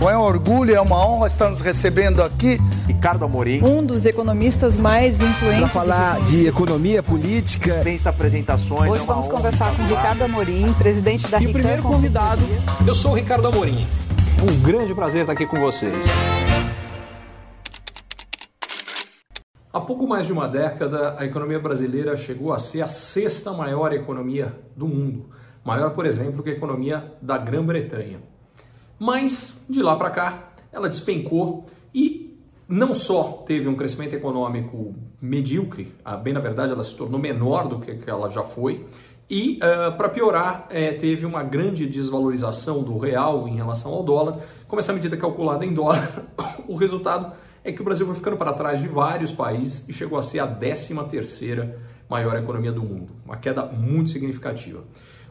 Bom, é um orgulho, é uma honra estar nos recebendo aqui. Ricardo Amorim. Um dos economistas mais influentes. Para falar de economia política. Dispensa apresentações. Hoje é vamos conversar com Ricardo Amorim, presidente da E o primeiro convidado, eu sou o Ricardo Amorim. Um grande prazer estar aqui com vocês. Há pouco mais de uma década, a economia brasileira chegou a ser a sexta maior economia do mundo. Maior, por exemplo, que a economia da Grã-Bretanha. Mas de lá para cá, ela despencou e não só teve um crescimento econômico medíocre, bem na verdade ela se tornou menor do que ela já foi, e uh, para piorar, é, teve uma grande desvalorização do real em relação ao dólar. Como essa medida é calculada em dólar, o resultado é que o Brasil foi ficando para trás de vários países e chegou a ser a 13 terceira maior economia do mundo, uma queda muito significativa.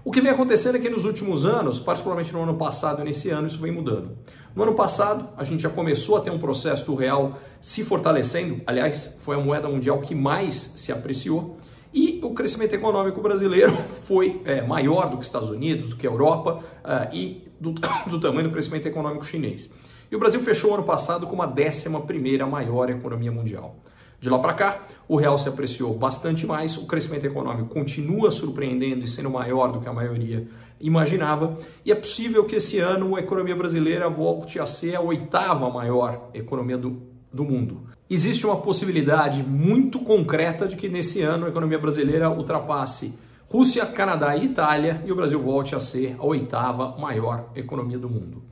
O que vem acontecendo é que nos últimos anos, particularmente no ano passado e nesse ano, isso vem mudando. No ano passado, a gente já começou a ter um processo do real se fortalecendo, aliás, foi a moeda mundial que mais se apreciou, e o crescimento econômico brasileiro foi é, maior do que os Estados Unidos, do que a Europa uh, e do, do tamanho do crescimento econômico chinês. E o Brasil fechou o ano passado com uma décima primeira maior economia mundial. De lá para cá, o real se apreciou bastante mais, o crescimento econômico continua surpreendendo e sendo maior do que a maioria imaginava, e é possível que esse ano a economia brasileira volte a ser a oitava maior economia do, do mundo. Existe uma possibilidade muito concreta de que nesse ano a economia brasileira ultrapasse Rússia, Canadá e Itália e o Brasil volte a ser a oitava maior economia do mundo.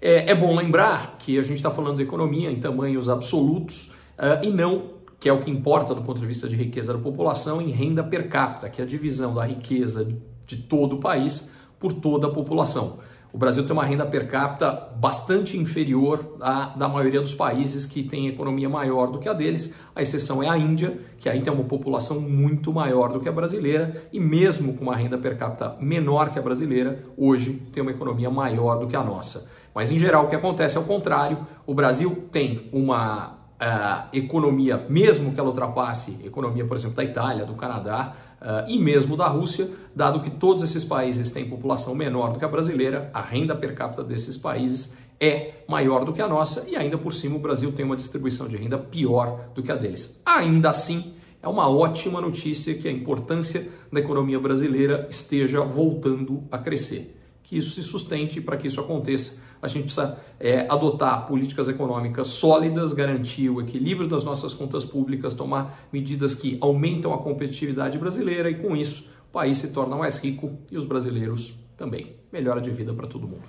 É, é bom lembrar que a gente está falando de economia em tamanhos absolutos uh, e não que é o que importa do ponto de vista de riqueza da população, em renda per capita, que é a divisão da riqueza de todo o país por toda a população. O Brasil tem uma renda per capita bastante inferior à da maioria dos países que têm economia maior do que a deles. A exceção é a Índia, que aí tem uma população muito maior do que a brasileira e mesmo com uma renda per capita menor que a brasileira, hoje tem uma economia maior do que a nossa. Mas em geral o que acontece é o contrário. O Brasil tem uma uh, economia, mesmo que ela ultrapasse a economia, por exemplo, da Itália, do Canadá uh, e mesmo da Rússia, dado que todos esses países têm população menor do que a brasileira, a renda per capita desses países é maior do que a nossa e ainda por cima o Brasil tem uma distribuição de renda pior do que a deles. Ainda assim, é uma ótima notícia que a importância da economia brasileira esteja voltando a crescer que isso se sustente. Para que isso aconteça, a gente precisa é, adotar políticas econômicas sólidas, garantir o equilíbrio das nossas contas públicas, tomar medidas que aumentam a competitividade brasileira e, com isso, o país se torna mais rico e os brasileiros também. Melhora de vida para todo mundo.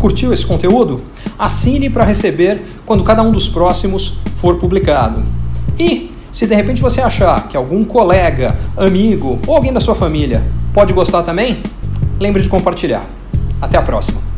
Curtiu esse conteúdo? Assine para receber quando cada um dos próximos for publicado. E se de repente você achar que algum colega, amigo ou alguém da sua família pode gostar também, lembre de compartilhar. Até a próxima!